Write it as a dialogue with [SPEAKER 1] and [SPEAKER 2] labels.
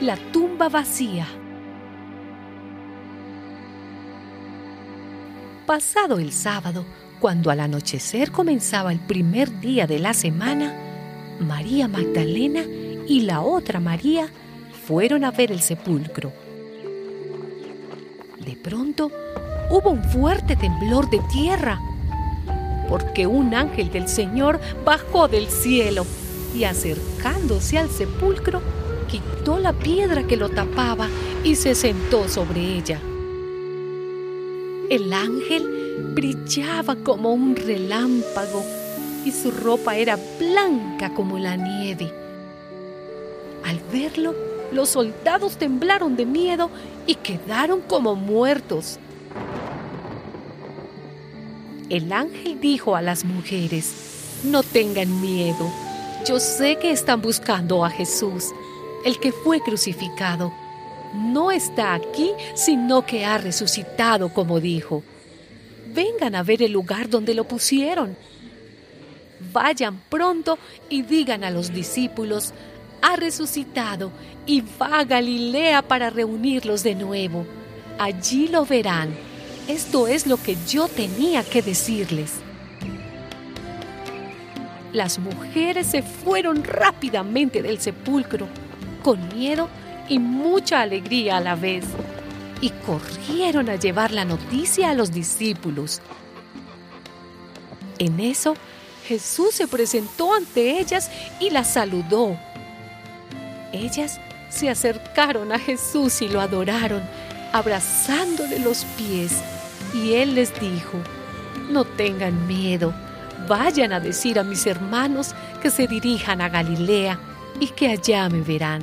[SPEAKER 1] la tumba vacía. Pasado el sábado, cuando al anochecer comenzaba el primer día de la semana, María Magdalena y la otra María fueron a ver el sepulcro. De pronto hubo un fuerte temblor de tierra, porque un ángel del Señor bajó del cielo y acercándose al sepulcro, la piedra que lo tapaba y se sentó sobre ella. El ángel brillaba como un relámpago y su ropa era blanca como la nieve. Al verlo, los soldados temblaron de miedo y quedaron como muertos. El ángel dijo a las mujeres, no tengan miedo, yo sé que están buscando a Jesús, el que fue crucificado. No está aquí, sino que ha resucitado, como dijo. Vengan a ver el lugar donde lo pusieron. Vayan pronto y digan a los discípulos, ha resucitado y va a Galilea para reunirlos de nuevo. Allí lo verán. Esto es lo que yo tenía que decirles. Las mujeres se fueron rápidamente del sepulcro, con miedo y mucha alegría a la vez, y corrieron a llevar la noticia a los discípulos. En eso, Jesús se presentó ante ellas y las saludó. Ellas se acercaron a Jesús y lo adoraron, abrazándole los pies, y él les dijo, no tengan miedo, vayan a decir a mis hermanos que se dirijan a Galilea y que allá me verán.